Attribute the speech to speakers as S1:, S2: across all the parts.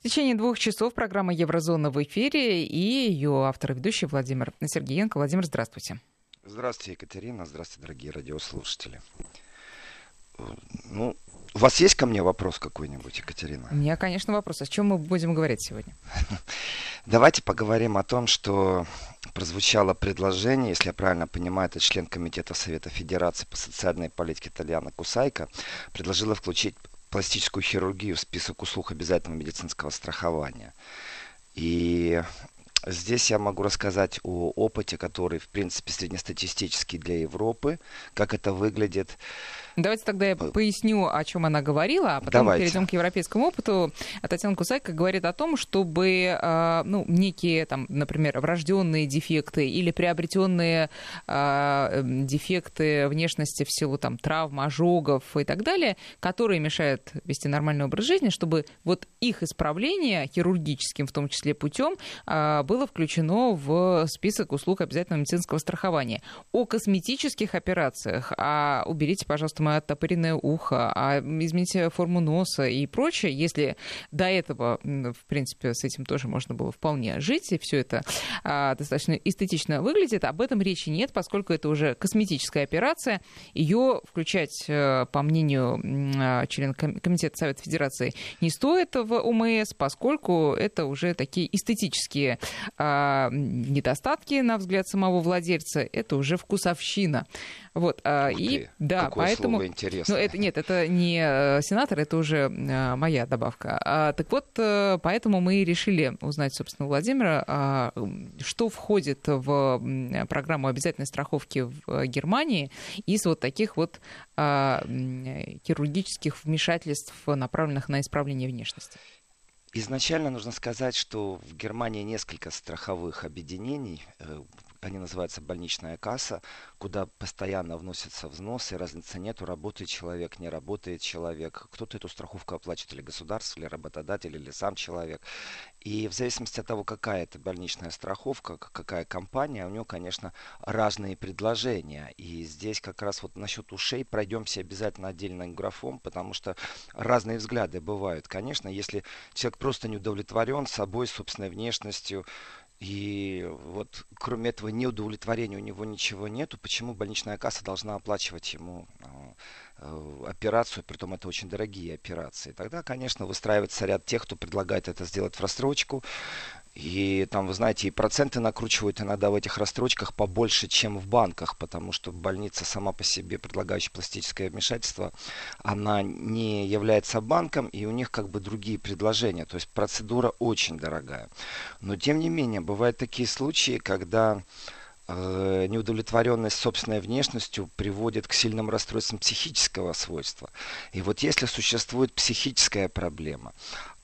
S1: В течение двух часов программа «Еврозона» в эфире и ее автор и ведущий Владимир Сергеенко. Владимир, здравствуйте.
S2: Здравствуйте, Екатерина. Здравствуйте, дорогие радиослушатели. Ну, у вас есть ко мне вопрос какой-нибудь, Екатерина?
S1: У меня, конечно, вопрос. О чем мы будем говорить сегодня?
S2: Давайте поговорим о том, что прозвучало предложение, если я правильно понимаю, это член Комитета Совета Федерации по социальной политике Итальяна Кусайка, предложила включить пластическую хирургию в список услуг обязательного медицинского страхования. И Здесь я могу рассказать о опыте, который, в принципе, среднестатистический для Европы, как это выглядит.
S1: Давайте тогда я э, поясню, о чем она говорила, а потом Давайте. перейдем к европейскому опыту. Татьяна Кусайка говорит о том, чтобы а, ну, некие, там, например, врожденные дефекты или приобретенные а, дефекты внешности в силу там, травм, ожогов и так далее, которые мешают вести нормальный образ жизни, чтобы вот их исправление хирургическим, в том числе путем, а, было включено в список услуг обязательного медицинского страхования. О косметических операциях, а уберите, пожалуйста, там оттопыренное ухо, а измените форму носа и прочее, если до этого, в принципе, с этим тоже можно было вполне жить, и все это а, достаточно эстетично выглядит, об этом речи нет, поскольку это уже косметическая операция. Ее включать, э, по мнению а, члена Комитета Совета Федерации, не стоит в ОМС, поскольку это уже такие эстетические а, недостатки, на взгляд самого владельца, это уже вкусовщина. Вот,
S2: а, и ты, да, поэтому... Слово интересное.
S1: Ну, это, нет, это не э, сенатор, это уже э, моя добавка. А, так вот, э, поэтому мы решили узнать, собственно, у Владимира, а, что входит в программу обязательной страховки в Германии из вот таких вот а, хирургических вмешательств, направленных на исправление внешности.
S2: Изначально нужно сказать, что в Германии несколько страховых объединений, они называются больничная касса, куда постоянно вносятся взносы, разницы нету, работает человек, не работает человек. Кто-то эту страховку оплачивает, или государство, или работодатель, или сам человек. И в зависимости от того, какая это больничная страховка, какая компания, у него, конечно, разные предложения. И здесь как раз вот насчет ушей пройдемся обязательно отдельным графом, потому что разные взгляды бывают. Конечно, если человек просто не удовлетворен собой, собственной внешностью, и вот кроме этого неудовлетворения у него ничего нету, почему больничная касса должна оплачивать ему а, э, операцию, притом это очень дорогие операции. Тогда, конечно, выстраивается ряд тех, кто предлагает это сделать в рассрочку, и там, вы знаете, и проценты накручивают иногда в этих расстрочках побольше, чем в банках, потому что больница сама по себе, предлагающая пластическое вмешательство, она не является банком, и у них как бы другие предложения. То есть процедура очень дорогая. Но тем не менее, бывают такие случаи, когда э, неудовлетворенность собственной внешностью приводит к сильным расстройствам психического свойства. И вот если существует психическая проблема,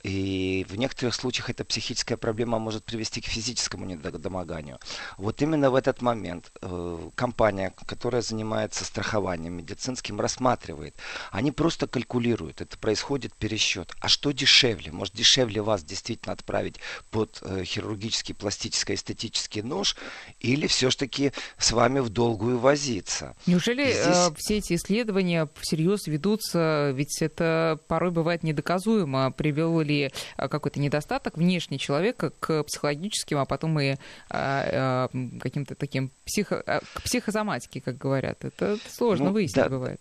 S2: и в некоторых случаях эта психическая проблема может привести к физическому недомоганию. Вот именно в этот момент э, компания, которая занимается страхованием медицинским, рассматривает. Они просто калькулируют. Это происходит пересчет. А что дешевле? Может дешевле вас действительно отправить под э, хирургический, пластический, эстетический нож или все-таки с вами в долгую возиться?
S1: Неужели Здесь... э, все эти исследования всерьез ведутся? Ведь это порой бывает недоказуемо. Привел ли ли а, какой-то недостаток внешний человека к психологическим, а потом и а, а, каким-то таким психо, к психосоматике, как говорят. Это сложно ну, выяснить да. бывает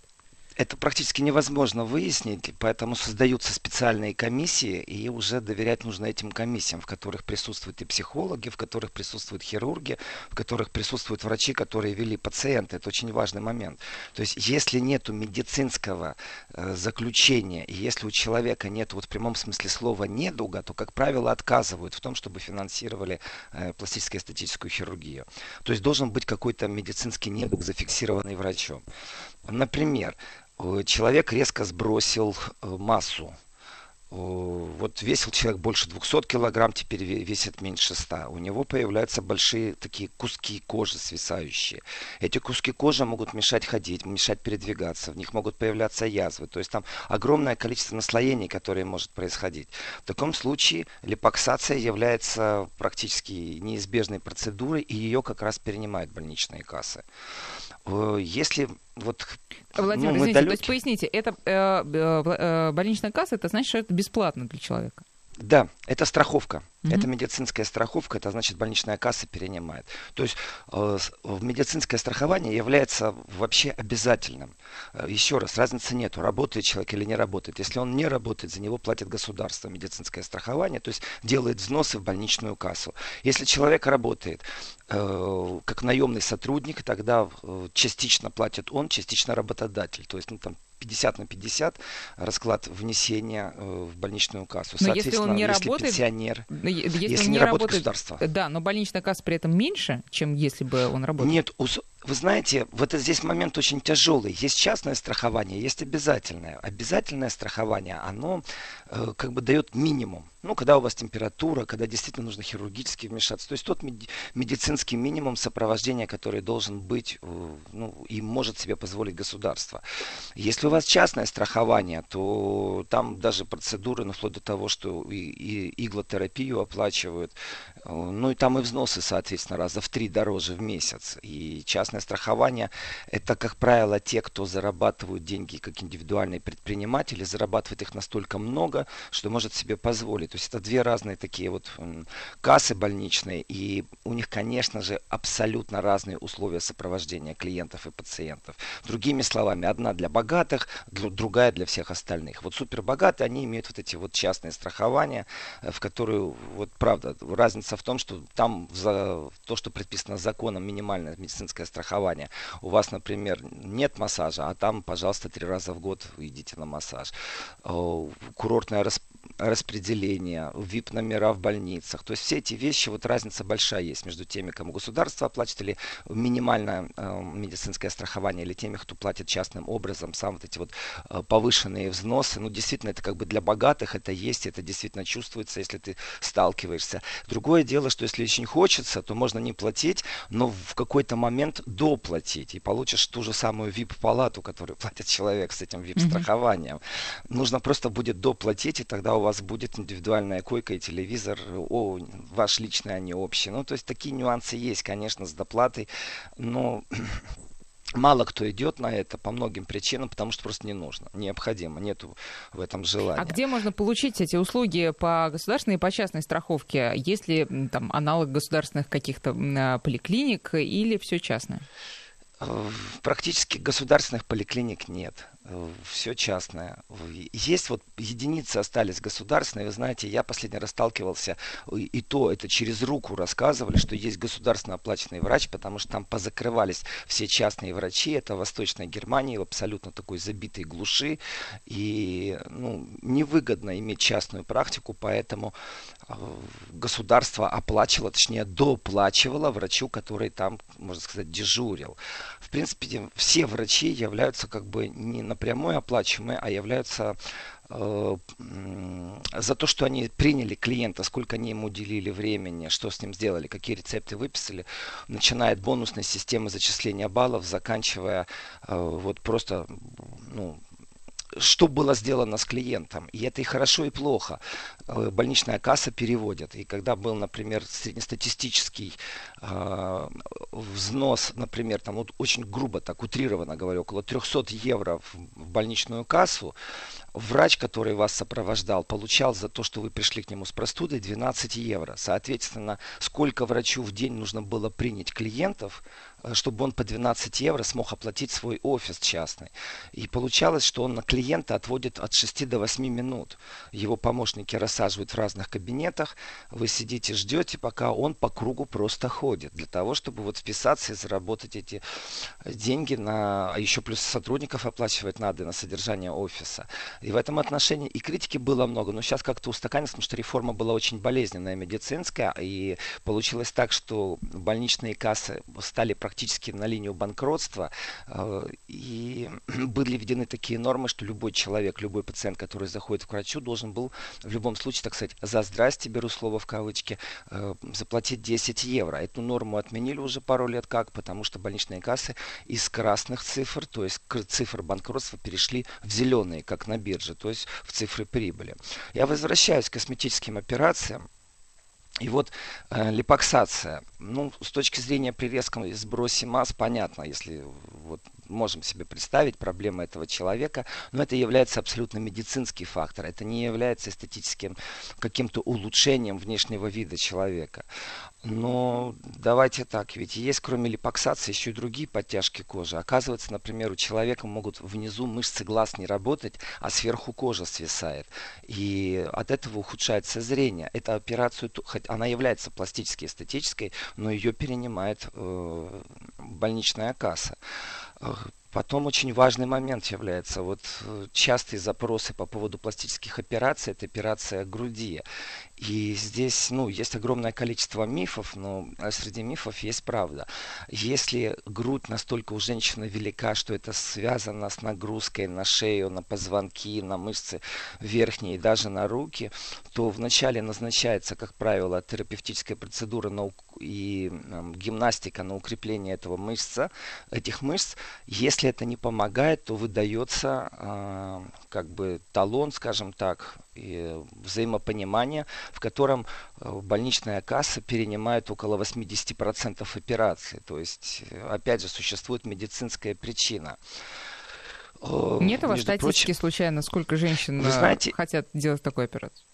S2: это практически невозможно выяснить, поэтому создаются специальные комиссии, и уже доверять нужно этим комиссиям, в которых присутствуют и психологи, в которых присутствуют хирурги, в которых присутствуют врачи, которые вели пациента. Это очень важный момент. То есть, если нет медицинского э, заключения, и если у человека нет вот в прямом смысле слова недуга, то, как правило, отказывают в том, чтобы финансировали э, пластическую эстетическую хирургию. То есть, должен быть какой-то медицинский недуг, зафиксированный врачом. Например, человек резко сбросил э, массу. Вот весил человек больше 200 килограмм, теперь весит меньше 100. У него появляются большие такие куски кожи свисающие. Эти куски кожи могут мешать ходить, мешать передвигаться. В них могут появляться язвы. То есть там огромное количество наслоений, которые может происходить. В таком случае липоксация является практически неизбежной процедурой, и ее как раз перенимают больничные кассы. Э, если вот
S1: Владимир, ну, извините, далеки... то есть поясните, это э, э, э, больничная касса, это значит, что это бесплатно для человека?
S2: Да, это страховка. Mm-hmm. Это медицинская страховка, это значит больничная касса перенимает. То есть э, медицинское страхование является вообще обязательным. Э, еще раз, разницы нету, работает человек или не работает. Если он не работает, за него платит государство медицинское страхование, то есть делает взносы в больничную кассу. Если человек работает э, как наемный сотрудник, тогда э, частично платит он, частично работодатель. То есть ну, там 50 на 50 расклад внесения э, в больничную кассу.
S1: Но если он не
S2: если
S1: работает,
S2: пенсионер,
S1: если, если не, не работает государство. Да, но больничная касса при этом меньше, чем если бы он работал.
S2: Нет, вы знаете, вот здесь момент очень тяжелый. Есть частное страхование, есть обязательное. Обязательное страхование, оно э, как бы дает минимум. Ну, когда у вас температура, когда действительно нужно хирургически вмешаться. То есть тот медицинский минимум сопровождения, который должен быть э, ну, и может себе позволить государство. Если у вас частное страхование, то там даже процедуры, ну, вплоть до того, что и, и иглотерапию оплачивают, ну и там и взносы, соответственно, раза в три дороже в месяц. И частное частное страхование – это, как правило, те, кто зарабатывают деньги как индивидуальные предприниматели, зарабатывают их настолько много, что может себе позволить. То есть это две разные такие вот кассы больничные, и у них, конечно же, абсолютно разные условия сопровождения клиентов и пациентов. Другими словами, одна для богатых, другая для всех остальных. Вот супербогатые, они имеют вот эти вот частные страхования, э, в которые, вот правда, разница в том, что там за то, что предписано законом, минимальное медицинское страхование. У вас, например, нет массажа, а там, пожалуйста, три раза в год идите на массаж. Э, курортное распределение, VIP-номера в больницах. То есть все эти вещи, вот разница большая есть между теми, кому государство оплачивает, или минимальное э, медицинское страхование, или теми, кто платит частным образом, сам вот эти вот э, повышенные взносы. Ну, действительно, это как бы для богатых это есть, это действительно чувствуется, если ты сталкиваешься. Другое дело, что если очень хочется, то можно не платить, но в какой-то момент доплатить, и получишь ту же самую VIP-палату, которую платит человек с этим VIP-страхованием. Mm-hmm. Нужно просто будет доплатить, и тогда у вас будет индивидуальная койка и телевизор, о, ваш личный, а не общий. Ну, то есть такие нюансы есть, конечно, с доплатой, но Мало кто идет на это по многим причинам, потому что просто не нужно, необходимо, нету в этом желания.
S1: А где можно получить эти услуги по государственной и по частной страховке? Есть ли там аналог государственных каких-то а, поликлиник или все частное?
S2: Практически государственных поликлиник нет. Все частное. Есть вот единицы остались государственные. Вы знаете, я последний раз сталкивался, и то это через руку рассказывали, что есть государственно оплаченный врач, потому что там позакрывались все частные врачи. Это Восточная Германия, в абсолютно такой забитой глуши. И ну, невыгодно иметь частную практику, поэтому э, государство оплачивало, точнее доплачивало врачу, который там, можно сказать, дежурил. В принципе, все врачи являются как бы не на напрямую оплачиваемые, а являются э, за то, что они приняли клиента, сколько они ему уделили времени, что с ним сделали, какие рецепты выписали, начиная от бонусной системы зачисления баллов, заканчивая э, вот просто ну, что было сделано с клиентом. И это и хорошо, и плохо. Э, больничная касса переводит. И когда был, например, среднестатистический э, взнос, например, там вот очень грубо, так утрированно говорю, около 300 евро в, в больничную кассу, врач, который вас сопровождал, получал за то, что вы пришли к нему с простудой 12 евро. Соответственно, сколько врачу в день нужно было принять клиентов, чтобы он по 12 евро смог оплатить свой офис частный. И получалось, что он на клиента отводит от 6 до 8 минут. Его помощники рассаживают в разных кабинетах, вы сидите, ждете, пока он по кругу просто ходит. Для того, чтобы вот вписаться и заработать эти деньги на... А еще плюс сотрудников оплачивать надо на содержание офиса. И в этом отношении и критики было много, но сейчас как-то устаканилось, потому что реформа была очень болезненная, медицинская, и получилось так, что больничные кассы стали практически практически на линию банкротства. Э, и были введены такие нормы, что любой человек, любой пациент, который заходит к врачу, должен был в любом случае, так сказать, за здрасте, беру слово в кавычки, э, заплатить 10 евро. Эту норму отменили уже пару лет как, потому что больничные кассы из красных цифр, то есть цифр банкротства перешли в зеленые, как на бирже, то есть в цифры прибыли. Я возвращаюсь к косметическим операциям. И вот э, липоксация, ну, с точки зрения при резком сбросе масс, понятно, если вот можем себе представить проблемы этого человека, но это является абсолютно медицинский фактор. Это не является эстетическим каким-то улучшением внешнего вида человека. Но давайте так, ведь есть кроме липоксации еще и другие подтяжки кожи. Оказывается, например, у человека могут внизу мышцы глаз не работать, а сверху кожа свисает. И от этого ухудшается зрение. Эта операция, хоть она является пластической, эстетической, но ее перенимает э, больничная касса. Потом очень важный момент является вот э, частые запросы по поводу пластических операций, это операция груди. И здесь, ну, есть огромное количество мифов, но среди мифов есть правда. Если грудь настолько у женщины велика, что это связано с нагрузкой на шею, на позвонки, на мышцы верхние даже на руки, то вначале назначается, как правило, терапевтическая процедура на, и э, гимнастика на укрепление этого мышца, этих мышц. Если это не помогает, то выдается э, как бы талон, скажем так, взаимопонимание, в котором э, больничная касса перенимает около 80% операций. То есть, э, опять же, существует медицинская причина.
S1: Э, Нет у вас статистики прочим, случайно, сколько женщин вы знаете, хотят делать такую операцию?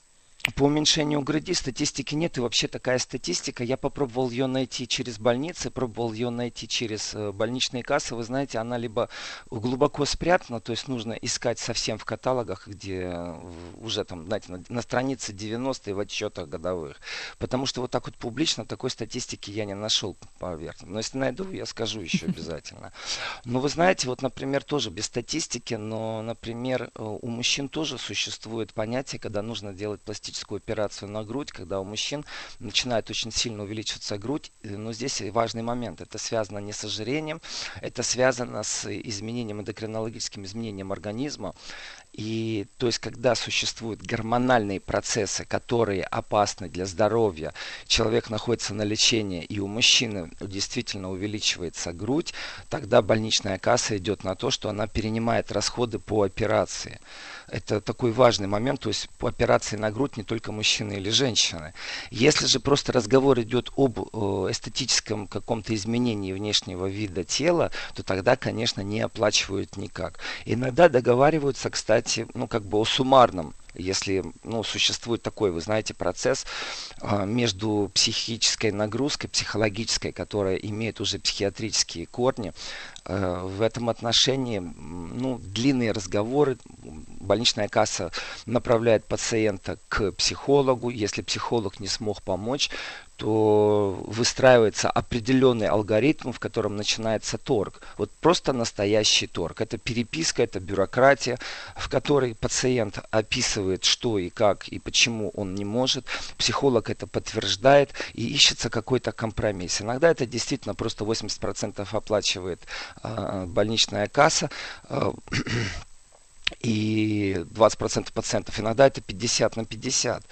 S2: По уменьшению груди статистики нет, и вообще такая статистика. Я попробовал ее найти через больницы, пробовал ее найти через э, больничные кассы. Вы знаете, она либо глубоко спрятана, то есть нужно искать совсем в каталогах, где э, уже там, знаете, на, на странице 90 в отчетах годовых. Потому что вот так вот публично такой статистики я не нашел поверх. Но если найду, я скажу еще обязательно. Но вы знаете, вот, например, тоже без статистики, но, например, э, у мужчин тоже существует понятие, когда нужно делать пластическую пластическую операцию на грудь, когда у мужчин начинает очень сильно увеличиваться грудь. Но здесь важный момент. Это связано не с ожирением, это связано с изменением, эндокринологическим изменением организма. И то есть, когда существуют гормональные процессы, которые опасны для здоровья, человек находится на лечении, и у мужчины действительно увеличивается грудь, тогда больничная касса идет на то, что она перенимает расходы по операции. Это такой важный момент, то есть по операции на грудь не только мужчины или женщины. Если же просто разговор идет об эстетическом каком-то изменении внешнего вида тела, то тогда, конечно, не оплачивают никак. Иногда договариваются, кстати, ну как бы о суммарном если ну, существует такой, вы знаете, процесс э, между психической нагрузкой, психологической, которая имеет уже психиатрические корни, э, в этом отношении ну, длинные разговоры, больничная касса направляет пациента к психологу, если психолог не смог помочь, то выстраивается определенный алгоритм, в котором начинается торг. Вот просто настоящий торг. Это переписка, это бюрократия, в которой пациент описывает, что и как и почему он не может. Психолог это подтверждает и ищется какой-то компромисс. Иногда это действительно просто 80% оплачивает э, больничная касса. И 20% пациентов, иногда это 50 на 50.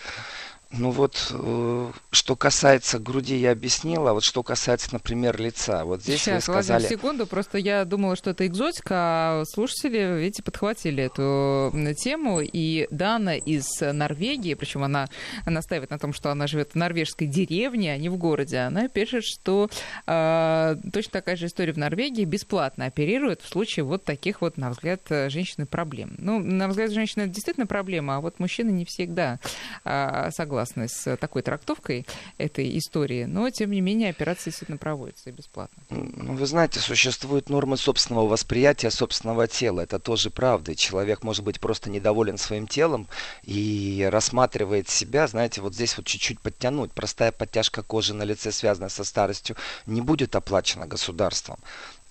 S2: Ну вот, э, что касается груди, я объяснила, а вот что касается, например, лица. Вот здесь
S1: Сейчас,
S2: вы сказали...
S1: Владимир, секунду, просто я думала, что это экзотика, а слушатели, видите, подхватили эту тему, и Дана из Норвегии, причем она настаивает на том, что она живет в норвежской деревне, а не в городе, она пишет, что э, точно такая же история в Норвегии, бесплатно оперируют в случае вот таких вот, на взгляд женщины, проблем. Ну, на взгляд женщины это действительно проблема, а вот мужчины не всегда э, согласны согласны с такой трактовкой этой истории, но, тем не менее, операция действительно проводится и бесплатно.
S2: Ну, вы знаете, существуют нормы собственного восприятия собственного тела. Это тоже правда. Человек может быть просто недоволен своим телом и рассматривает себя, знаете, вот здесь вот чуть-чуть подтянуть. Простая подтяжка кожи на лице, связанная со старостью, не будет оплачена государством.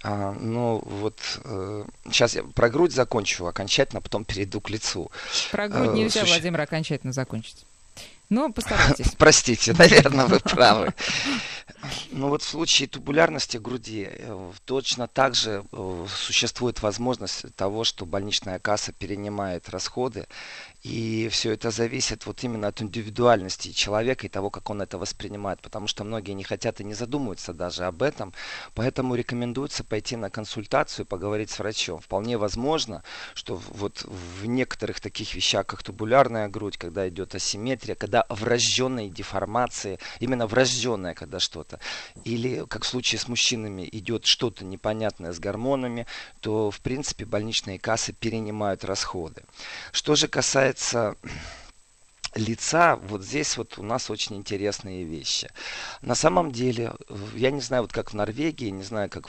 S2: А, ну, вот э, сейчас я про грудь закончу окончательно, потом перейду к лицу.
S1: Про грудь нельзя, Суще... Владимир, окончательно закончить. Ну, постарайтесь.
S2: Простите, наверное, вы правы. Ну вот в случае тубулярности груди э, точно так же э, существует возможность того, что больничная касса перенимает расходы И все это зависит вот именно от индивидуальности человека и того, как он это воспринимает, потому что многие не хотят и не задумываются даже об этом, поэтому рекомендуется пойти на консультацию, поговорить с врачом. Вполне возможно, что вот в некоторых таких вещах, как тубулярная грудь, когда идет асимметрия, когда врожденные деформации, именно врожденное, когда что-то, или как в случае с мужчинами идет что-то непонятное с гормонами, то в принципе больничные кассы перенимают расходы. Что же касается it's uh, лица, вот здесь вот у нас очень интересные вещи. На самом деле, я не знаю, вот как в Норвегии, не знаю, как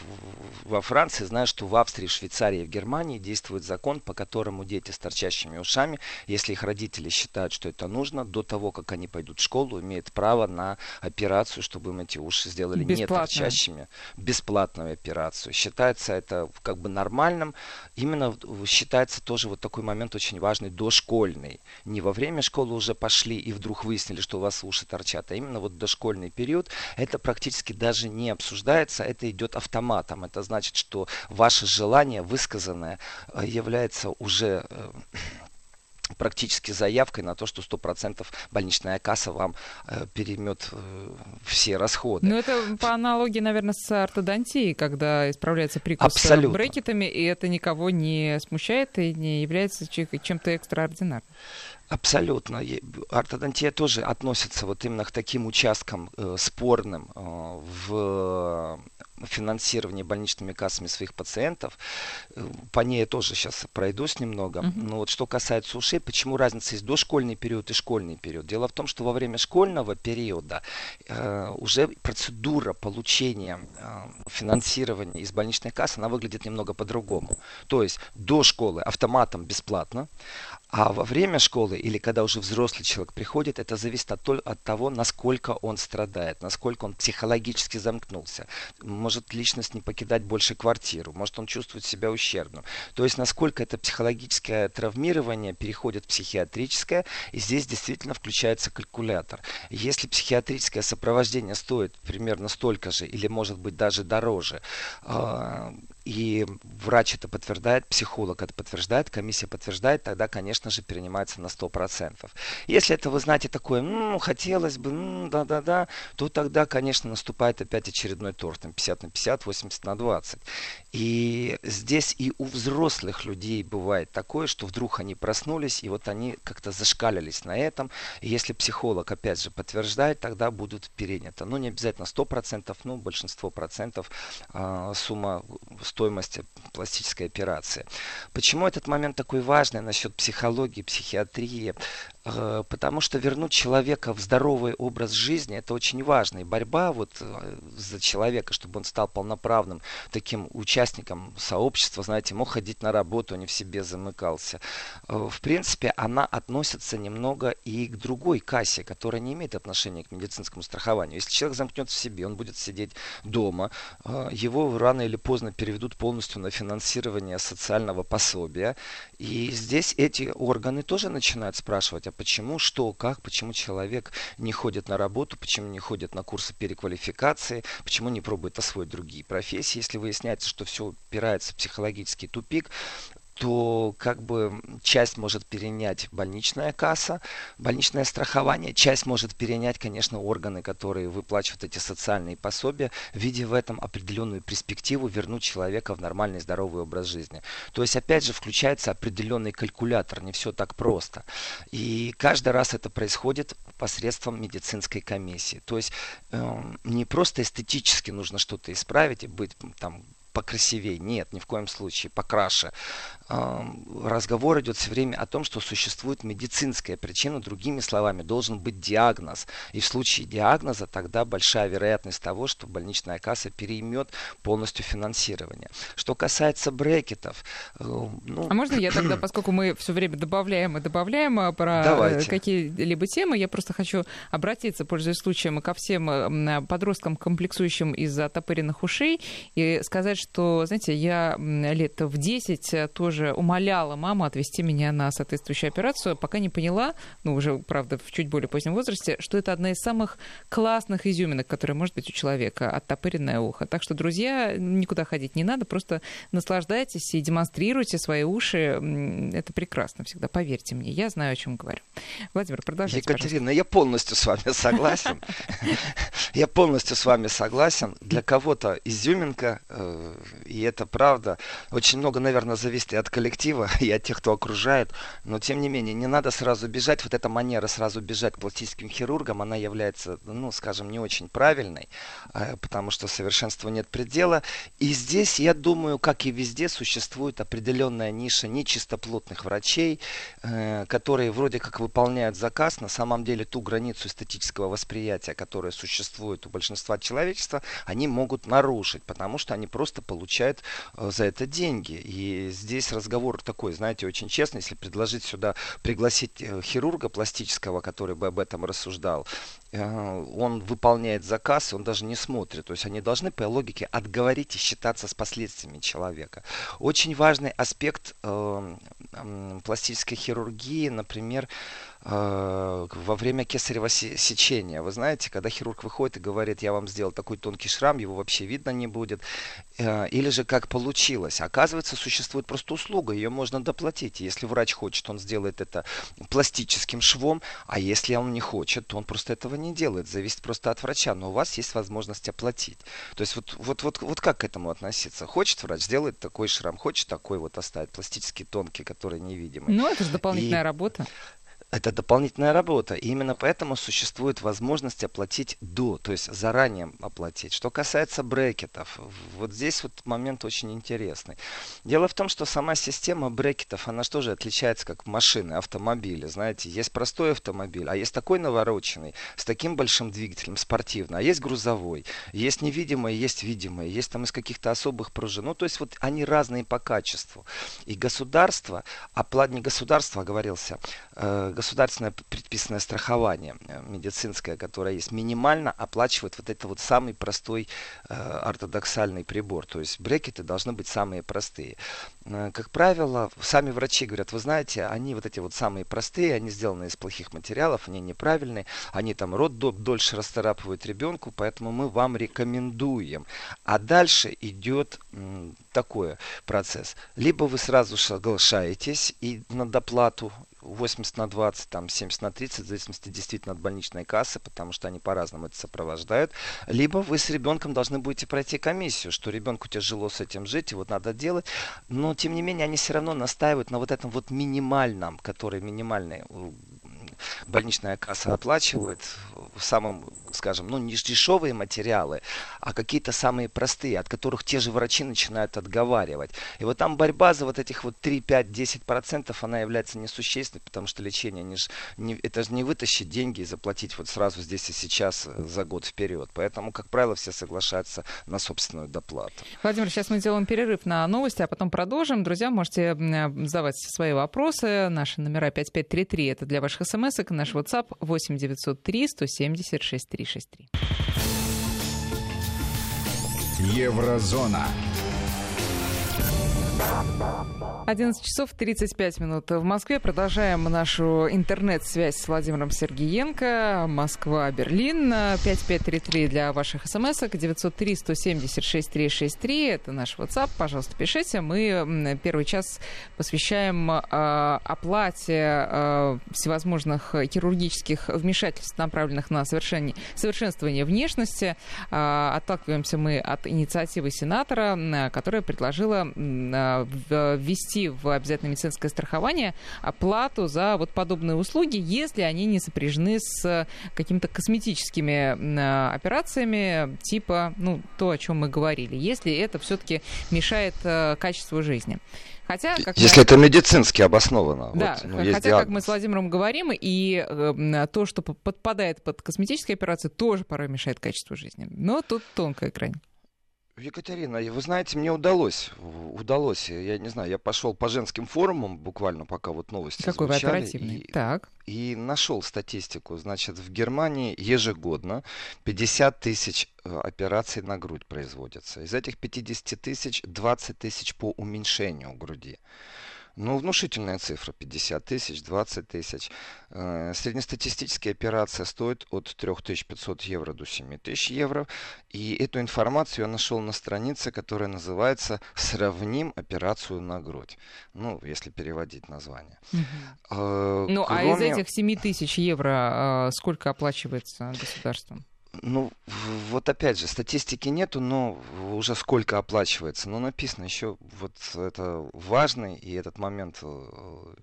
S2: во Франции, знаю, что в Австрии, Швейцарии и в Германии действует закон, по которому дети с торчащими ушами, если их родители считают, что это нужно, до того, как они пойдут в школу, имеют право на операцию, чтобы им эти уши сделали не торчащими. Бесплатную операцию. Считается это как бы нормальным. Именно считается тоже вот такой момент очень важный, дошкольный. Не во время школы уже пошли и вдруг выяснили, что у вас уши торчат, а именно вот дошкольный период, это практически даже не обсуждается, это идет автоматом. Это значит, что ваше желание высказанное э, является уже э, практически заявкой на то, что 100% больничная касса вам э, переймет э, все расходы.
S1: Ну, это по аналогии, наверное, с ортодонтией, когда исправляется прикус Абсолютно. брекетами, и это никого не смущает и не является чем-то экстраординарным.
S2: Абсолютно. Ортодонтия тоже относится вот именно к таким участкам э, спорным э, в финансировании больничными кассами своих пациентов. Э, по ней я тоже сейчас пройдусь немного. Uh-huh. Но вот что касается ушей, почему разница есть дошкольный период и школьный период? Дело в том, что во время школьного периода э, уже процедура получения э, финансирования из больничной кассы, она выглядит немного по-другому. То есть до школы автоматом бесплатно, а во время школы или когда уже взрослый человек приходит, это зависит от, от того, насколько он страдает, насколько он психологически замкнулся. Может личность не покидать больше квартиру, может он чувствует себя ущербным. То есть насколько это психологическое травмирование переходит в психиатрическое, и здесь действительно включается калькулятор. Если психиатрическое сопровождение стоит примерно столько же или может быть даже дороже, а, и врач это подтверждает, психолог это подтверждает, комиссия подтверждает, тогда, конечно же, перенимается на 100%. Если это вы знаете такое, ну, хотелось бы, да-да-да, то тогда, конечно, наступает опять очередной торт, там 50 на 50, 80 на 20. И здесь и у взрослых людей бывает такое, что вдруг они проснулись, и вот они как-то зашкалились на этом. И если психолог, опять же, подтверждает, тогда будут переняты. Ну, не обязательно 100%, ну, большинство процентов э, сумма стоимости пластической операции. Почему этот момент такой важный насчет психологии, психиатрии? Э, потому что вернуть человека в здоровый образ жизни это очень важно. И борьба вот э, за человека, чтобы он стал полноправным таким участником сообщества, знаете, мог ходить на работу, а не в себе замыкался. Э, в принципе, она относится немного и к другой кассе, которая не имеет отношения к медицинскому страхованию. Если человек замкнет в себе, он будет сидеть дома, его рано или поздно переведут полностью на финансирование социального пособия. И здесь эти органы тоже начинают спрашивать, а почему, что, как, почему человек не ходит на работу, почему не ходит на курсы переквалификации, почему не пробует освоить другие профессии. Если выясняется, что все упирается в психологический тупик, то как бы часть может перенять больничная касса, больничное страхование, часть может перенять, конечно, органы, которые выплачивают эти социальные пособия, видя в этом определенную перспективу вернуть человека в нормальный здоровый образ жизни. То есть, опять же, включается определенный калькулятор, не все так просто. И каждый раз это происходит посредством медицинской комиссии. То есть, э, не просто эстетически нужно что-то исправить и быть там покрасивее. Нет, ни в коем случае, покраше. Разговор идет все время о том, что существует медицинская причина. Другими словами, должен быть диагноз. И в случае диагноза тогда большая вероятность того, что больничная касса переймет полностью финансирование. Что касается брекетов. Э,
S1: ну... А можно я тогда, поскольку мы все время добавляем и добавляем э, про Давайте. какие-либо темы, я просто хочу обратиться, пользуясь случаем, ко всем э, подросткам, комплексующим из-за топыренных ушей, и сказать, что, знаете, я лет в 10 тоже тоже умоляла маму отвести меня на соответствующую операцию, пока не поняла, ну, уже, правда, в чуть более позднем возрасте, что это одна из самых классных изюминок, которая может быть у человека, оттопыренное ухо. Так что, друзья, никуда ходить не надо, просто наслаждайтесь и демонстрируйте свои уши. Это прекрасно всегда, поверьте мне. Я знаю, о чем говорю. Владимир, продолжайте,
S2: Екатерина, пожалуйста. я полностью с вами согласен. Я полностью с вами согласен. Для кого-то изюминка, э, и это правда, очень много, наверное, зависит и коллектива, и от тех, кто окружает. Но, тем не менее, не надо сразу бежать. Вот эта манера сразу бежать к пластическим хирургам, она является, ну, скажем, не очень правильной, э, потому что совершенству нет предела. И здесь, я думаю, как и везде, существует определенная ниша нечистоплотных врачей, э, которые вроде как выполняют заказ, на самом деле ту границу эстетического восприятия, которая существует у большинства человечества, они могут нарушить, потому что они просто получают э, за это деньги. И здесь разговор такой, знаете, очень честный, если предложить сюда, пригласить э, хирурга пластического, который бы об этом рассуждал, он выполняет заказ, он даже не смотрит. То есть они должны по логике отговорить и считаться с последствиями человека. Очень важный аспект э, э, пластической хирургии, например, Э, во время кесарево сечения. Вы знаете, когда хирург выходит и говорит, я вам сделал такой тонкий шрам, его вообще видно не будет. Э, или же как получилось. Оказывается, существует просто услуга, ее можно доплатить. Если врач хочет, он сделает это пластическим швом, а если он не хочет, то он просто этого не делает. Зависит просто от врача, но у вас есть возможность оплатить. То есть вот, вот, вот, вот как к этому относиться? Хочет врач, сделает такой шрам, хочет такой вот оставить, пластический тонкий, который невидимый.
S1: Ну, это же дополнительная и... работа
S2: это дополнительная работа. И именно поэтому существует возможность оплатить до, то есть заранее оплатить. Что касается брекетов, вот здесь вот момент очень интересный. Дело в том, что сама система брекетов, она что же отличается как машины, автомобили. Знаете, есть простой автомобиль, а есть такой навороченный, с таким большим двигателем, спортивный, а есть грузовой, есть невидимый, есть видимый, есть там из каких-то особых пружин. Ну, то есть вот они разные по качеству. И государство, оплат не государство, оговорился, э, государственное предписанное страхование э, медицинское, которое есть, минимально оплачивает вот это вот самый простой э, ортодоксальный прибор. То есть брекеты должны быть самые простые. Э, как правило, сами врачи говорят, вы знаете, они вот эти вот самые простые, они сделаны из плохих материалов, они неправильные, они там рот дольше расторапывают ребенку, поэтому мы вам рекомендуем. А дальше идет такой процесс. Либо вы сразу соглашаетесь и на доплату 80 на 20, там 70 на 30, в зависимости действительно от больничной кассы, потому что они по-разному это сопровождают. Либо вы с ребенком должны будете пройти комиссию, что ребенку тяжело с этим жить, и вот надо делать. Но, тем не менее, они все равно настаивают на вот этом вот минимальном, который минимальный больничная касса оплачивает в самом, скажем, ну не дешевые материалы, а какие-то самые простые, от которых те же врачи начинают отговаривать. И вот там борьба за вот этих вот 3, 5, 10 процентов, она является несущественной, потому что лечение, не, не, это же не вытащить деньги и заплатить вот сразу здесь и сейчас э, за год вперед. Поэтому, как правило, все соглашаются на собственную доплату.
S1: Владимир, сейчас мы сделаем перерыв на новости, а потом продолжим. Друзья, можете задавать свои вопросы. Наши номера 5533 это для ваших смс наш WhatsApp 8 903 170 6363.
S3: Еврозона.
S1: 11 часов 35 минут в Москве. Продолжаем нашу интернет-связь с Владимиром Сергеенко. Москва, Берлин. 5533 для ваших смс -ок. 903-170-6363. Это наш WhatsApp. Пожалуйста, пишите. Мы первый час посвящаем э, оплате э, всевозможных хирургических вмешательств, направленных на совершенствование внешности. Э, отталкиваемся мы от инициативы сенатора, которая предложила э, ввести ввести в обязательное медицинское страхование плату за вот подобные услуги, если они не сопряжены с какими-то косметическими операциями, типа, ну, то, о чем мы говорили, если это все-таки мешает э, качеству жизни.
S2: Хотя, как Если мы... это медицински обосновано.
S1: Да, вот, ну, хотя, диагноз. как мы с Владимиром говорим, и э, то, что подпадает под косметические операции, тоже порой мешает качеству жизни. Но тут тонкая грань.
S2: Екатерина, вы знаете, мне удалось, удалось, я не знаю, я пошел по женским форумам буквально, пока вот новости
S1: Какой
S2: звучали.
S1: Вы оперативный. И, так.
S2: И нашел статистику. Значит, в Германии ежегодно 50 тысяч э, операций на грудь производятся. Из этих 50 тысяч 20 тысяч по уменьшению груди. Ну, внушительная цифра, 50 тысяч, 20 тысяч. Э, среднестатистическая операция стоит от 3500 евро до 7000 евро. И эту информацию я нашел на странице, которая называется «Сравним операцию на грудь». Ну, если переводить название.
S1: Угу. Ну, Кроме... а из этих 7000 евро э, сколько оплачивается государством?
S2: Ну, вот опять же, статистики нету, но уже сколько оплачивается. Но написано еще, вот это важный, и этот момент э,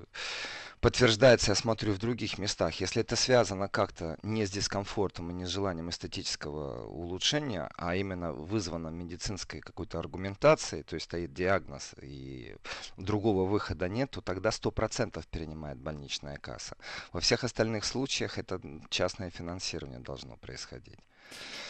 S2: подтверждается, я смотрю, в других местах. Если это связано как-то не с дискомфортом и не с желанием эстетического улучшения, а именно вызвано медицинской какой-то аргументацией, то есть стоит диагноз и другого выхода нет, то тогда 100% перенимает больничная касса. Во всех остальных случаях это частное финансирование должно происходить.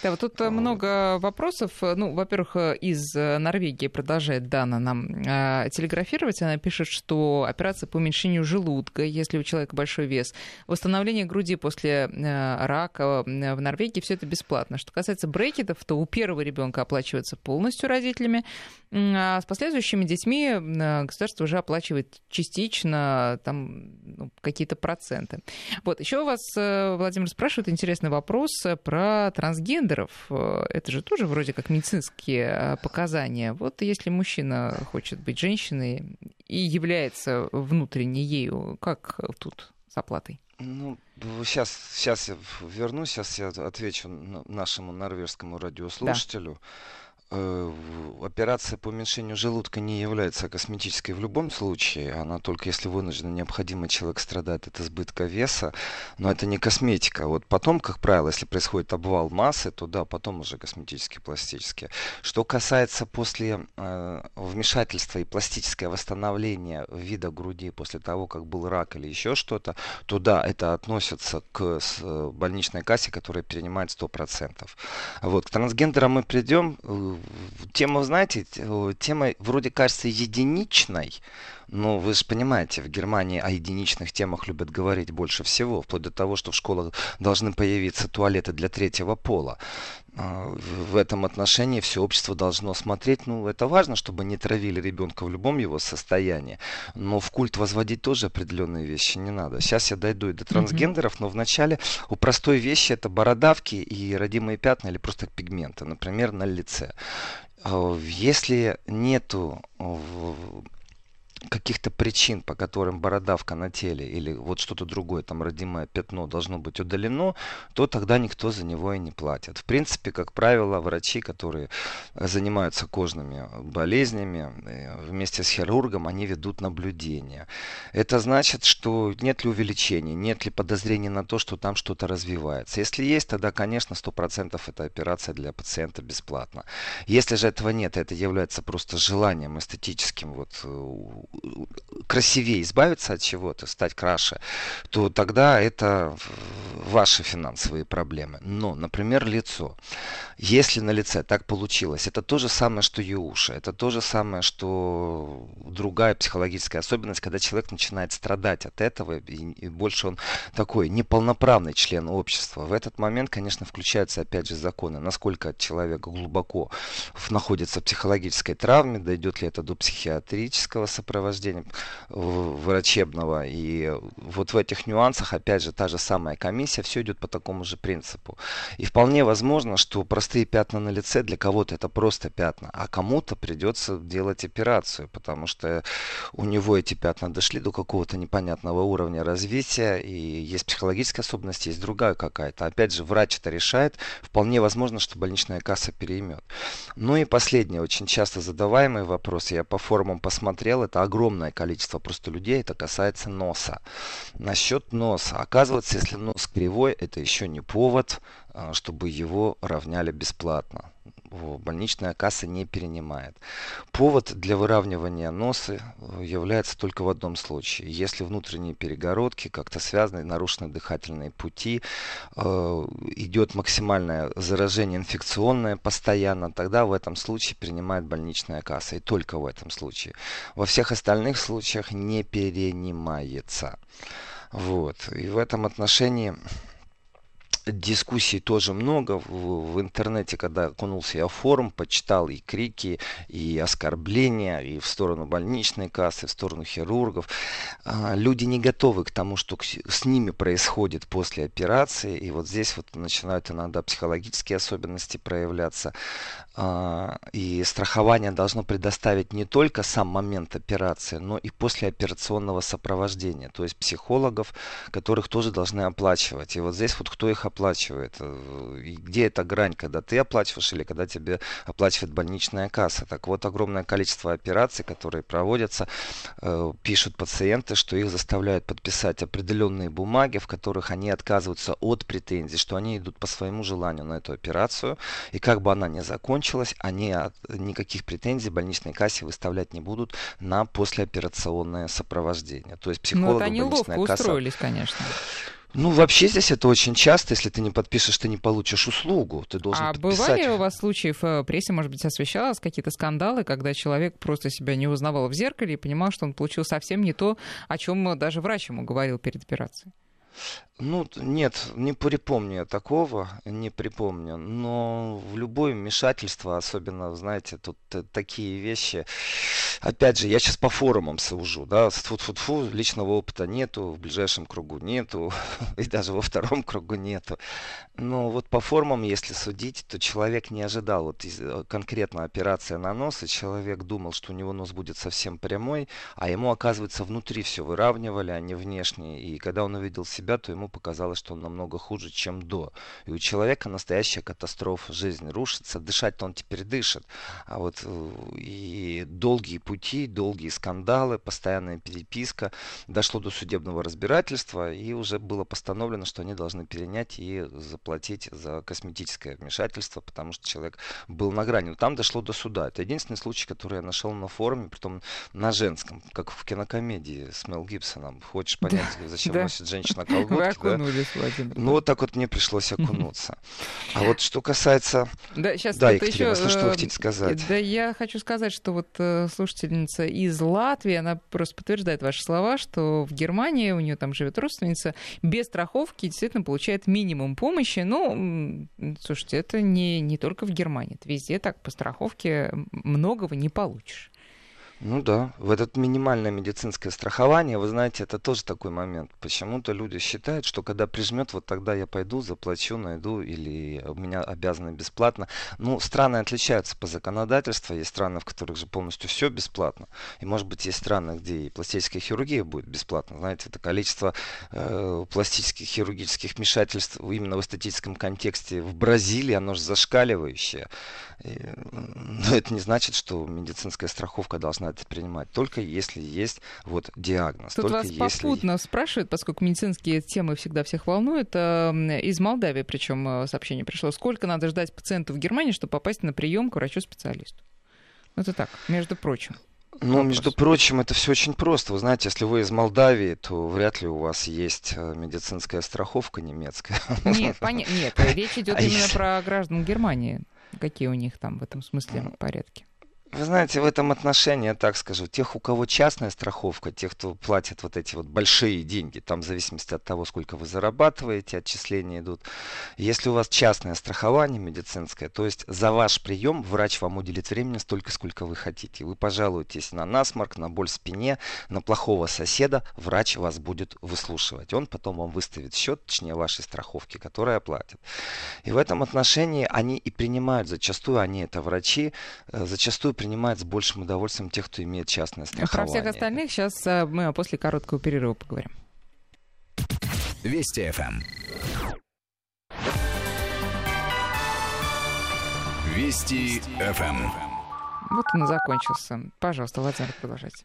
S1: Да, вот тут э, много вопросов. Ну, во-первых, э, из э, Норвегии продолжает Дана нам э, телеграфировать. Она пишет, что операция по уменьшению желудка, если у человека большой вес, восстановление груди после э, рака в Норвегии, все это бесплатно. Что касается брекетов, то у первого ребенка оплачивается полностью родителями, а с последующими детьми государство уже оплачивает частично там ну, какие-то проценты. Вот еще у вас, Владимир, спрашивает интересный вопрос про трансгендеров, э, это же тоже вроде как медицинские э, показания. Вот если мужчина хочет быть женщиной и является внутренне ею, как тут с оплатой?
S2: Ну, сейчас, сейчас я вернусь, сейчас я отвечу нашему норвежскому радиослушателю. Да. Э, операция по уменьшению желудка не является косметической в любом случае. Она только если вынуждена, необходимо, человек страдает от избытка веса. Но это не косметика. Вот потом, как правило, если происходит обвал массы, то да, потом уже косметические, пластические. Что касается после э, вмешательства и пластическое восстановление вида груди после того, как был рак или еще что-то, то да, это относится к с, больничной кассе, которая перенимает 100%. Вот, к трансгендерам мы придем э, тема, знаете, тема вроде кажется единичной, но вы же понимаете, в Германии о единичных темах любят говорить больше всего, вплоть до того, что в школах должны появиться туалеты для третьего пола. А, в этом отношении все общество должно смотреть, ну, это важно, чтобы не травили ребенка в любом его состоянии, но в культ возводить тоже определенные вещи не надо. Сейчас я дойду и до трансгендеров, но вначале у простой вещи это бородавки и родимые пятна или просто пигменты, например, на лице. А, если нету каких-то причин, по которым бородавка на теле или вот что-то другое, там родимое пятно должно быть удалено, то тогда никто за него и не платит. В принципе, как правило, врачи, которые занимаются кожными болезнями, э, вместе с хирургом, они ведут наблюдение. Это значит, что нет ли увеличения, нет ли подозрений на то, что там что-то развивается. Если есть, тогда, конечно, 100% эта операция для пациента бесплатна. Если же этого нет, это является просто желанием эстетическим вот э, красивее избавиться от чего-то, стать краше, то тогда это ваши финансовые проблемы. Но, например, лицо. Если на лице так получилось, это то же самое, что и уши. Это то же самое, что другая психологическая особенность, когда человек начинает страдать от этого, и, больше он такой неполноправный член общества. В этот момент, конечно, включаются опять же законы, насколько человек глубоко находится в психологической травме, дойдет ли это до психиатрического сопровождения, сопровождения врачебного. И вот в этих нюансах, опять же, та же самая комиссия, все идет по такому же принципу. И вполне возможно, что простые пятна на лице для кого-то это просто пятна, а кому-то придется делать операцию, потому что у него эти пятна дошли до какого-то непонятного уровня развития, и есть психологическая особенность, есть другая какая-то. Опять же, врач это решает, вполне возможно, что больничная касса переймет. Ну и последний, очень часто задаваемый вопрос, я по форумам посмотрел, это огромное количество просто людей, это касается носа. Насчет носа. Оказывается, если нос кривой, это еще не повод, а, чтобы его равняли бесплатно больничная касса не перенимает. Повод для выравнивания носа э, является только в одном случае. Если внутренние перегородки как-то связаны, нарушены дыхательные пути, э, идет максимальное заражение инфекционное постоянно, тогда в этом случае принимает больничная касса. И только в этом случае. Во всех остальных случаях не перенимается. Вот. И в этом отношении Дискуссий тоже много в, в интернете, когда окунулся я в форум, почитал и крики, и оскорбления, и в сторону больничной кассы, в сторону хирургов. А, люди не готовы к тому, что с ними происходит после операции, и вот здесь вот начинают иногда психологические особенности проявляться. А, и страхование должно предоставить не только сам момент операции, но и послеоперационного сопровождения, то есть психологов, которых тоже должны оплачивать. И вот здесь вот кто их оплачивает. Э, и где эта грань, когда ты оплачиваешь или когда тебе оплачивает больничная касса. Так вот, огромное количество операций, которые проводятся, э, пишут пациенты, что их заставляют подписать определенные бумаги, в которых они отказываются от претензий, что они идут по своему желанию на эту операцию. И как бы она ни закончилась, они от, никаких претензий больничной кассе выставлять не будут на послеоперационное сопровождение. То есть психологи, ну, это
S1: они ловко касса... устроились, конечно.
S2: Ну, вообще здесь это очень часто. Если ты не подпишешь, ты не получишь услугу. Ты должен
S1: а
S2: подписать.
S1: бывали у вас случаи в э, прессе, может быть, освещалось какие-то скандалы, когда человек просто себя не узнавал в зеркале и понимал, что он получил совсем не то, о чем даже врач ему говорил перед операцией?
S2: Ну, нет, не припомню такого, не припомню. Но в любое вмешательство, особенно, знаете, тут такие вещи. Опять же, я сейчас по форумам сужу, да, фу фу фу личного опыта нету, в ближайшем кругу нету, и даже во втором кругу нету. Но вот по форумам, если судить, то человек не ожидал вот э, конкретно операция на нос, и человек думал, что у него нос будет совсем прямой, а ему, оказывается, внутри все выравнивали, а не внешне. И когда он увидел себя, то ему показалось, что он намного хуже, чем до. И у человека настоящая катастрофа, жизнь рушится, дышать-то он теперь дышит. А вот э, и долгие пути, долгие скандалы, постоянная переписка, дошло до судебного разбирательства, и уже было постановлено, что они должны перенять и заплатить за косметическое вмешательство, потому что человек был на грани. Но там дошло до суда. Это единственный случай, который я нашел на форуме, притом на женском, как в кинокомедии с Мел Гибсоном. Хочешь понять, зачем носит женщина колготки?
S1: окунулись, да? Владимир.
S2: Ну, вот так вот мне пришлось окунуться. А вот что касается...
S1: Да, сейчас да Екатерина,
S2: еще, что вы хотите сказать?
S1: Да, я хочу сказать, что вот э, слушательница из Латвии, она просто подтверждает ваши слова, что в Германии у нее там живет родственница, без страховки действительно получает минимум помощи. Ну, слушайте, это не, не только в Германии, это везде так, по страховке многого не получишь.
S2: Ну да, в этот минимальное медицинское страхование, вы знаете, это тоже такой момент. Почему-то люди считают, что когда прижмет, вот тогда я пойду, заплачу, найду, или у меня обязаны бесплатно. Ну, страны отличаются по законодательству. Есть страны, в которых же полностью все бесплатно. И, может быть, есть страны, где и пластическая хирургия будет бесплатно. Знаете, это количество э, пластических хирургических вмешательств именно в эстетическом контексте в Бразилии, оно же зашкаливающее. И, но это не значит, что медицинская страховка должна это принимать, только если есть вот диагноз.
S1: Тут
S2: только
S1: вас если... попутно спрашивают, поскольку медицинские темы всегда всех волнуют, э, из Молдавии причем э, сообщение пришло, сколько надо ждать пациенту в Германии, чтобы попасть на прием к врачу-специалисту? Ну, это так, между прочим.
S2: Ну, вопрос. между прочим, это все очень просто. Вы знаете, если вы из Молдавии, то вряд ли у вас есть э, медицинская страховка немецкая.
S1: Нет, понятно. Нет, речь идет а именно если... про граждан Германии. Какие у них там в этом смысле порядки?
S2: Вы знаете, в этом отношении, я так скажу, тех, у кого частная страховка, тех, кто платит вот эти вот большие деньги, там в зависимости от того, сколько вы зарабатываете, отчисления идут. Если у вас частное страхование медицинское, то есть за ваш прием врач вам уделит времени столько, сколько вы хотите. Вы пожалуетесь на насморк, на боль в спине, на плохого соседа, врач вас будет выслушивать. Он потом вам выставит счет, точнее вашей страховки, которая оплатит. И в этом отношении они и принимают, зачастую они это врачи, э, зачастую принимает с большим удовольствием тех, кто имеет частное страхование.
S1: Про всех остальных сейчас э, мы после короткого перерыва поговорим.
S3: Вести ФМ. Вести ФМ.
S1: Вот он и закончился. Пожалуйста, Владимир, продолжайте.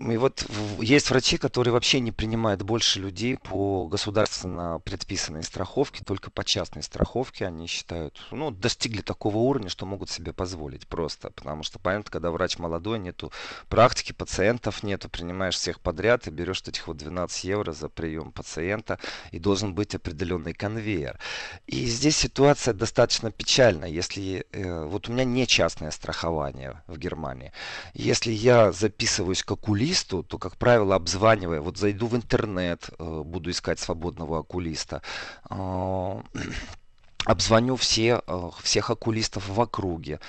S2: И вот есть врачи, которые вообще не принимают больше людей по государственно предписанной страховке, только по частной страховке они считают, ну, достигли такого уровня, что могут себе позволить просто. Потому что, понятно, когда врач молодой, нету практики, пациентов нету, принимаешь всех подряд и берешь этих вот 12 евро за прием пациента, и должен быть определенный конвейер. И здесь ситуация достаточно печальная. Если, э, вот у меня не частное страхование в Германии. Если я записываюсь к окулисту, то, как правило, обзванивая, вот зайду в интернет, э, буду искать свободного окулиста, э, обзвоню все, э, всех окулистов в округе.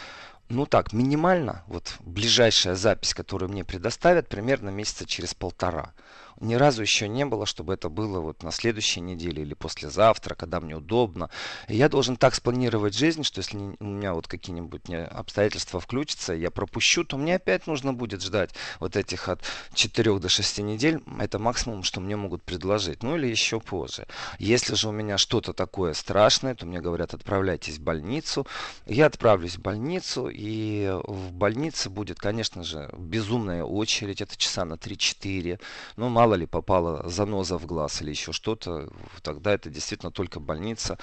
S2: Ну так, минимально, вот ближайшая запись, которую мне предоставят, примерно месяца через полтора ни разу еще не было, чтобы это было вот на следующей неделе или послезавтра, когда мне удобно. И я должен так спланировать жизнь, что если у меня вот какие-нибудь обстоятельства включатся, я пропущу, то мне опять нужно будет ждать вот этих от 4 до 6 недель. Это максимум, что мне могут предложить. Ну или еще позже. Если же у меня что-то такое страшное, то мне говорят, отправляйтесь в больницу. Я отправлюсь в больницу, и в больнице будет, конечно же, безумная очередь. Это часа на 3-4. Ну, мало мало ли попала заноза в глаз или еще что-то, тогда это действительно только больница.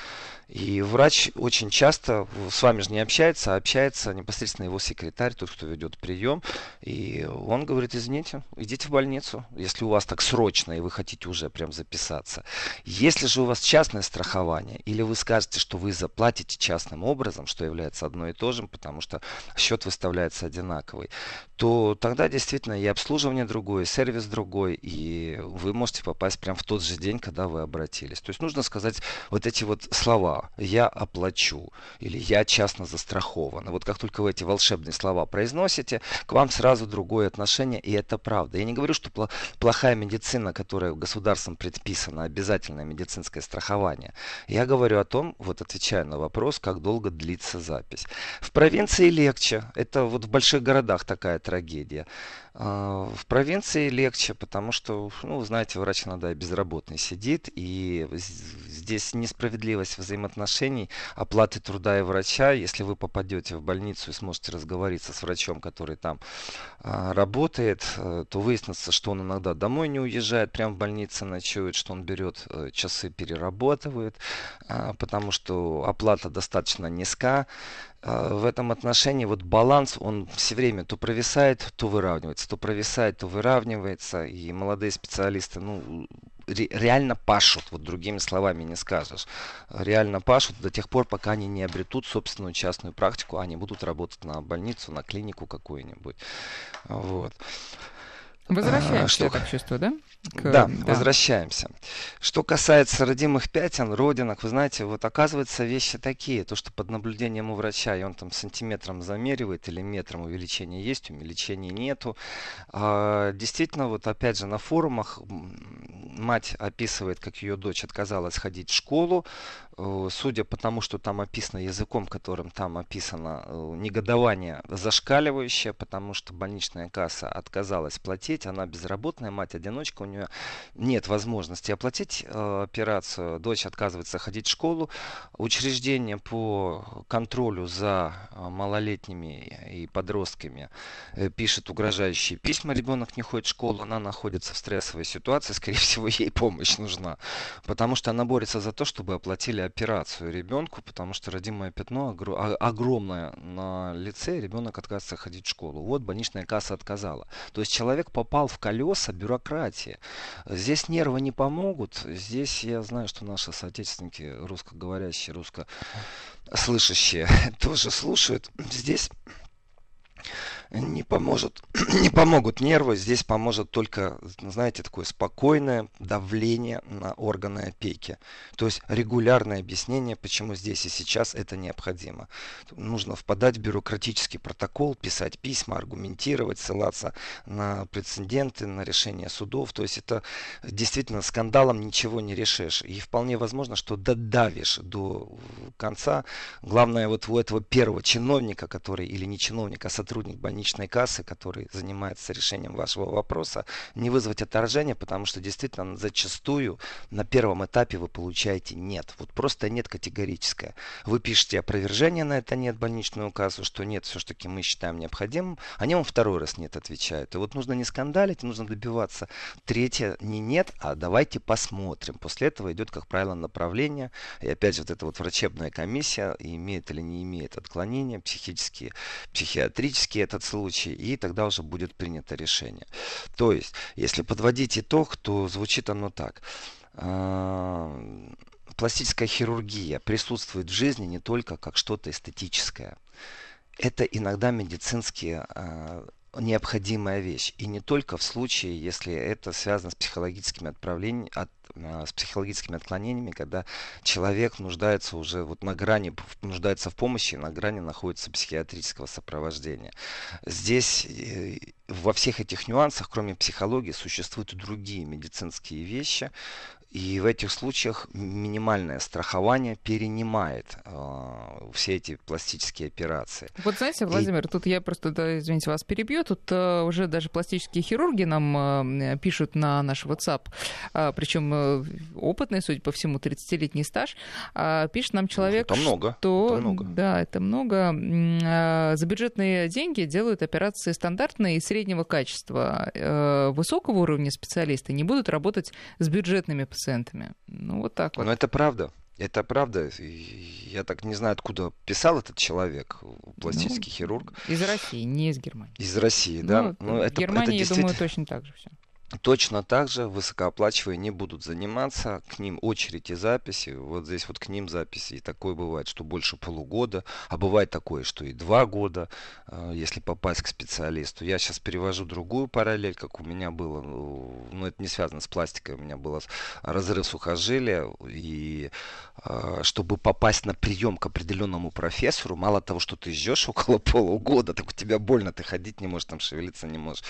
S2: И врач очень часто с вами же не общается, а общается непосредственно его секретарь, тот, кто ведет прием. И он говорит, извините, идите в больницу, если у вас так срочно и вы хотите уже прям записаться. Если же у вас частное страхование, или вы скажете, что вы заплатите частным образом, что является одно и то же, потому что счет выставляется одинаковый, то тогда действительно и обслуживание другое, и сервис другой, и вы можете попасть прямо в тот же день, когда вы обратились. То есть нужно сказать вот эти вот слова «я оплачу» или «я частно застрахован». Вот как только вы эти волшебные слова произносите, к вам сразу другое отношение, и это правда. Я не говорю, что плохая медицина, которая государством предписана, обязательное медицинское страхование. Я говорю о том, вот отвечая на вопрос, как долго длится запись. В провинции легче. Это вот в больших городах такая трагедия. А, в провинции легче, потому что, ну, знаете, врач иногда безработный сидит, и здесь несправедливость взаимоотношений, оплаты труда и врача. Если вы попадете в больницу и сможете разговориться с врачом, который там а, работает, э, то выяснится, что он иногда домой не уезжает, прямо в больнице ночует, что он берет э, часы, перерабатывает, а, потому что оплата достаточно низка. А, в этом отношении вот баланс, он все время то провисает, то выравнивается, то провисает, то выравнивается. И молодые специалисты, ну, реально пашут, вот другими словами не скажешь. Реально пашут до тех пор, пока они не обретут собственную частную практику, они будут работать на больницу, на клинику какую-нибудь. Вот.
S1: Возвращаемся, а, что... я так чувствую, да?
S2: К... Да, да, возвращаемся. Что касается родимых пятен, родинок, вы знаете, вот оказывается вещи такие, то, что под наблюдением у врача, и он там сантиметром замеривает или метром увеличение есть, увеличения нету. А, действительно, вот опять же на форумах мать описывает, как ее дочь отказалась ходить в школу, Э, судя по тому, что там описано языком, которым там описано, э, негодование зашкаливающее, потому что больничная касса отказалась платить, она безработная, мать-одиночка, у нее нет возможности оплатить э, операцию, дочь отказывается ходить в школу, учреждение по контролю за малолетними и подростками пишет угрожающие письма, ребенок не ходит в школу, она находится в стрессовой ситуации, скорее всего, ей помощь нужна, потому что она борется за то, чтобы оплатили операцию ребенку, потому что родимое пятно огромное на лице, ребенок отказывается ходить в школу. Вот больничная касса отказала. То есть человек попал в колеса бюрократии. Здесь нервы не помогут. Здесь я знаю, что наши соотечественники, русскоговорящие, русскослышащие, тоже слушают. Здесь не поможет, не помогут нервы, здесь поможет только, знаете, такое спокойное давление на органы опеки. То есть регулярное объяснение, почему здесь и сейчас это необходимо. Нужно впадать в бюрократический протокол, писать письма, аргументировать, ссылаться на прецеденты, на решения судов. То есть это действительно скандалом ничего не решишь. И вполне возможно, что додавишь до конца. Главное вот у этого первого чиновника, который или не чиновник, а сотрудник больницы, больничной кассы, который занимается решением вашего вопроса, не вызвать отторжение, потому что действительно зачастую на первом этапе вы получаете нет. Вот просто нет категорическое. Вы пишете опровержение на это нет больничную кассу, что нет, все-таки мы считаем необходимым. Они вам второй раз нет отвечают. И вот нужно не скандалить, нужно добиваться. Третье не нет, а давайте посмотрим. После этого идет, как правило, направление. И опять же, вот эта вот врачебная комиссия, имеет или не имеет отклонения, психические, психиатрические этот случай, и тогда уже будет принято решение. То есть, если подводить итог, то звучит оно так. А, пластическая хирургия присутствует в жизни не только как что-то эстетическое. Это иногда медицинские а, необходимая вещь. И не только в случае, если это связано с психологическими отправлениями, от, а, с психологическими отклонениями, когда человек нуждается уже вот на грани, нуждается в помощи, на грани находится психиатрического сопровождения. Здесь э, во всех этих нюансах, кроме психологии, существуют и другие медицинские вещи, и в этих случаях минимальное страхование перенимает э, все эти пластические операции.
S1: Вот знаете, Владимир, и... тут я просто, да, извините, вас перебью, тут э, уже даже пластические хирурги нам э, пишут на наш WhatsApp, э, причем э, опытный, судя по всему, 30-летний стаж, э, пишет нам человек,
S2: это много.
S1: что...
S2: Это много.
S1: Да, это много. Э, за бюджетные деньги делают операции стандартные и среднего качества. Э, высокого уровня специалисты не будут работать с бюджетными пациентами. Ну, вот так вот.
S2: Но это правда. Это правда. Я так не знаю, откуда писал этот человек, пластический ну, хирург.
S1: Из России, не из Германии.
S2: Из России, да.
S1: Ну, ну, это, в Германии, это действительно... я думаю, точно так же все.
S2: Точно так же высокооплачиваемые не будут заниматься, к ним очередь и записи, вот здесь вот к ним записи, и такое бывает, что больше полугода, а бывает такое, что и два года, э, если попасть к специалисту. Я сейчас перевожу другую параллель, как у меня было, ну, ну это не связано с пластикой, у меня был разрыв сухожилия, и э, чтобы попасть на прием к определенному профессору, мало того, что ты ждешь около полугода, так у тебя больно, ты ходить не можешь, там шевелиться не можешь,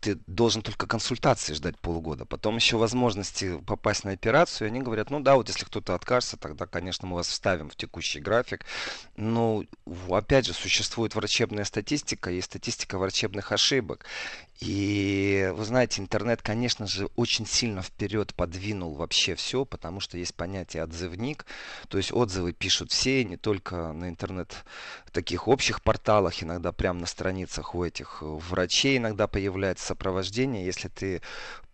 S2: ты должен только консультации ждать полгода. Потом еще возможности попасть на операцию. И они говорят, ну да, вот если кто-то откажется, тогда, конечно, мы вас вставим в текущий график. Но, опять же, существует врачебная статистика и статистика врачебных ошибок. И вы знаете, интернет, конечно же, очень сильно вперед подвинул вообще все, потому что есть понятие отзывник. То есть отзывы пишут все, не только на интернет таких общих порталах, иногда прямо на страницах у этих врачей иногда появляется сопровождение. Если ты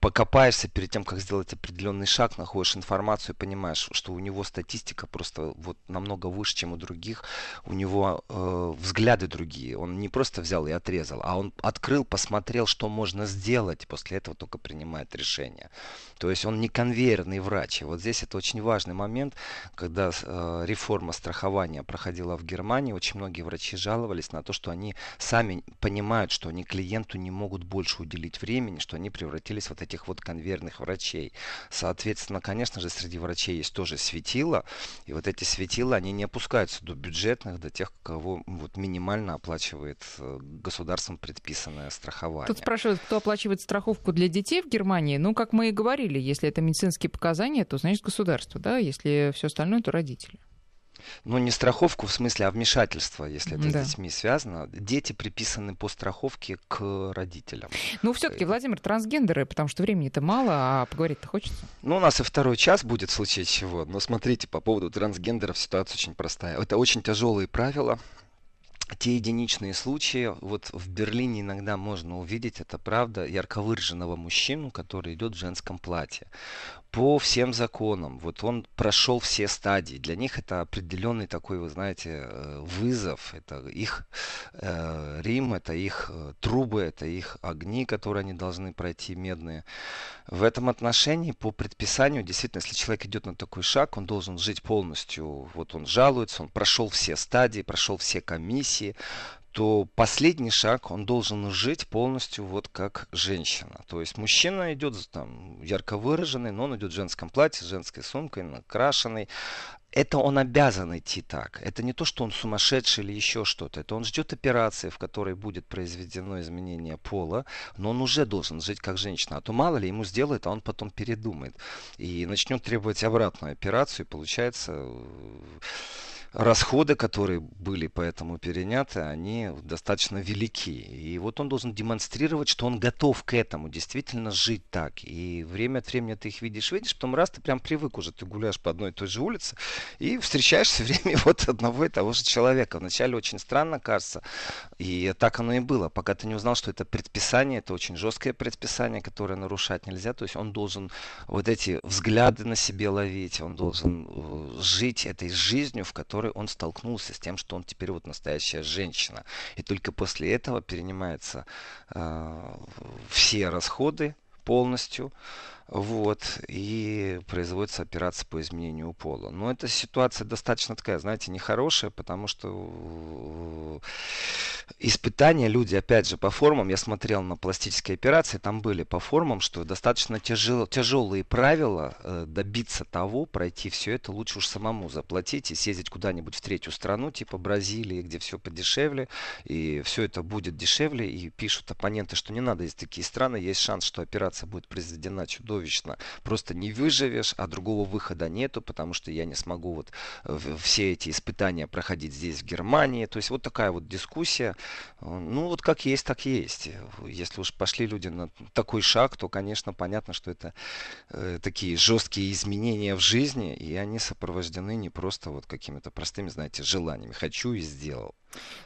S2: покопаешься перед тем, как сделать определенный шаг, находишь информацию и понимаешь, что у него статистика просто вот намного выше, чем у других, у него э, взгляды другие. Он не просто взял и отрезал, а он открыл, посмотрел, что можно сделать, после этого только принимает решение. То есть он не конвейерный врач. И вот здесь это очень важный момент, когда э, реформа страхования проходила в Германии, очень многие врачи жаловались на то, что они сами понимают, что они клиенту не могут больше уделить времени, что они превратились в вот этих вот конвейерных врачей. Соответственно, конечно же, среди врачей есть тоже светила, и вот эти светила, они не опускаются до бюджетных, до тех, кого вот минимально оплачивает э, государством предписанное страхование.
S1: Тут спрашивают, кто оплачивает страховку для детей в Германии. Ну, как мы и говорили, если это медицинские показания, то значит государство, да, если все остальное, то родители.
S2: Ну, не страховку в смысле, а вмешательство, если это да. с детьми связано. Дети приписаны по страховке к родителям.
S1: Ну, все-таки, э, Владимир, трансгендеры, потому что времени-то мало, а поговорить-то хочется.
S2: Ну, у нас и второй час будет в случае чего. Но смотрите, по поводу трансгендеров ситуация очень простая. Это очень тяжелые правила, те единичные случаи, вот в Берлине иногда можно увидеть, это правда, ярко выраженного мужчину, который идет в женском платье по всем законам. Вот он прошел все стадии. Для них это определенный такой, вы знаете, э, вызов. Это их э, Рим, это их э, трубы, это их огни, которые они должны пройти, медные. В этом отношении, по предписанию, действительно, если человек идет на такой шаг, он должен жить полностью. Вот он жалуется, он прошел все стадии, прошел все комиссии, то последний шаг, он должен жить полностью вот как женщина. То есть мужчина идет там ярко выраженный, но он идет в женском платье, с женской сумкой, накрашенный. Это он обязан идти так. Это не то, что он сумасшедший или еще что-то. Это он ждет операции, в которой будет произведено изменение пола, но он уже должен жить как женщина. А то мало ли ему сделают, а он потом передумает. И начнет требовать обратную операцию, и получается расходы, которые были поэтому переняты, они достаточно велики. И вот он должен демонстрировать, что он готов к этому, действительно жить так. И время от времени ты их видишь, видишь, потом раз ты прям привык уже, ты гуляешь по одной и той же улице и встречаешь все время вот одного и того же человека. Вначале очень странно кажется, и так оно и было, пока ты не узнал, что это предписание, это очень жесткое предписание, которое нарушать нельзя. То есть он должен вот эти взгляды на себе ловить, он должен э, жить этой жизнью, в которой которой он столкнулся с тем, что он теперь вот настоящая женщина. И только после этого перенимаются э, все расходы полностью Вот, и производится операция по изменению пола. Но эта ситуация достаточно такая, знаете, нехорошая, потому что испытания люди, опять же, по формам, я смотрел на пластические операции, там были по формам, что достаточно тяжел, тяжелые правила э, добиться того, пройти все это, лучше уж самому заплатить и съездить куда-нибудь в третью страну, типа Бразилии, где все подешевле, и все это будет дешевле, и пишут оппоненты, что не надо из такие страны, есть шанс, что операция будет произведена чудовищно чудовищно. Просто не выживешь, а другого выхода нету, потому что я не смогу вот э, все эти испытания проходить здесь, в Германии. То есть вот такая вот дискуссия. Ну вот как есть, так есть. Если уж пошли люди на такой шаг, то, конечно, понятно, что это э, такие жесткие изменения в жизни, и они сопровождены не просто вот какими-то простыми, знаете, желаниями. Хочу и сделал.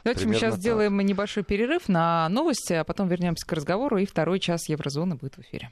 S1: Давайте Примерно мы сейчас так. сделаем небольшой перерыв на новости, а потом вернемся к разговору, и второй час Еврозоны будет в эфире.